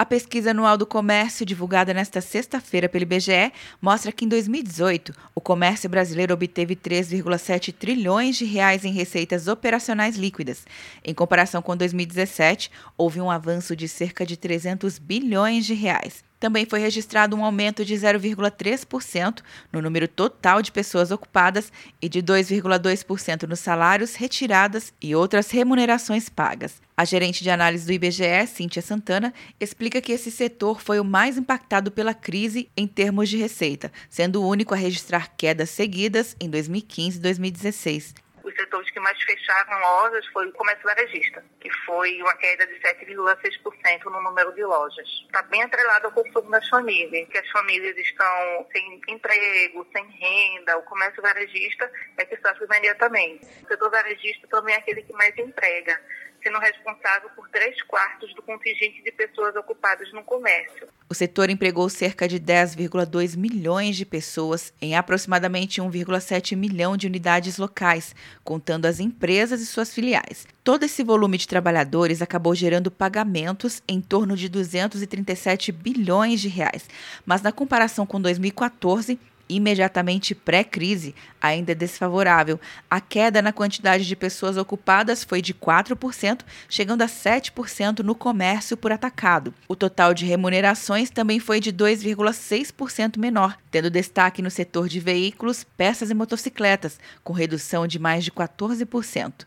A pesquisa anual do comércio, divulgada nesta sexta-feira pelo IBGE, mostra que em 2018 o comércio brasileiro obteve 3,7 trilhões de reais em receitas operacionais líquidas. Em comparação com 2017, houve um avanço de cerca de 300 bilhões de reais. Também foi registrado um aumento de 0,3% no número total de pessoas ocupadas e de 2,2% nos salários, retiradas e outras remunerações pagas. A gerente de análise do IBGE, Cíntia Santana, explica que esse setor foi o mais impactado pela crise em termos de receita, sendo o único a registrar quedas seguidas em 2015 e 2016 setores que mais fecharam lojas foi o comércio varejista, que foi uma queda de 7,6% no número de lojas. Está bem atrelado ao consumo das famílias, que as famílias estão sem emprego, sem renda, o comércio varejista é que sofre imediatamente. O setor varejista também é aquele que mais emprega sendo responsável por três quartos do contingente de pessoas ocupadas no comércio. O setor empregou cerca de 10,2 milhões de pessoas em aproximadamente 1,7 milhão de unidades locais, contando as empresas e suas filiais. Todo esse volume de trabalhadores acabou gerando pagamentos em torno de 237 bilhões de reais, mas na comparação com 2014, imediatamente pré-crise, ainda desfavorável. A queda na quantidade de pessoas ocupadas foi de 4%, chegando a 7% no comércio por atacado. O total de remunerações também foi de 2,6% menor, tendo destaque no setor de veículos, peças e motocicletas, com redução de mais de 14%.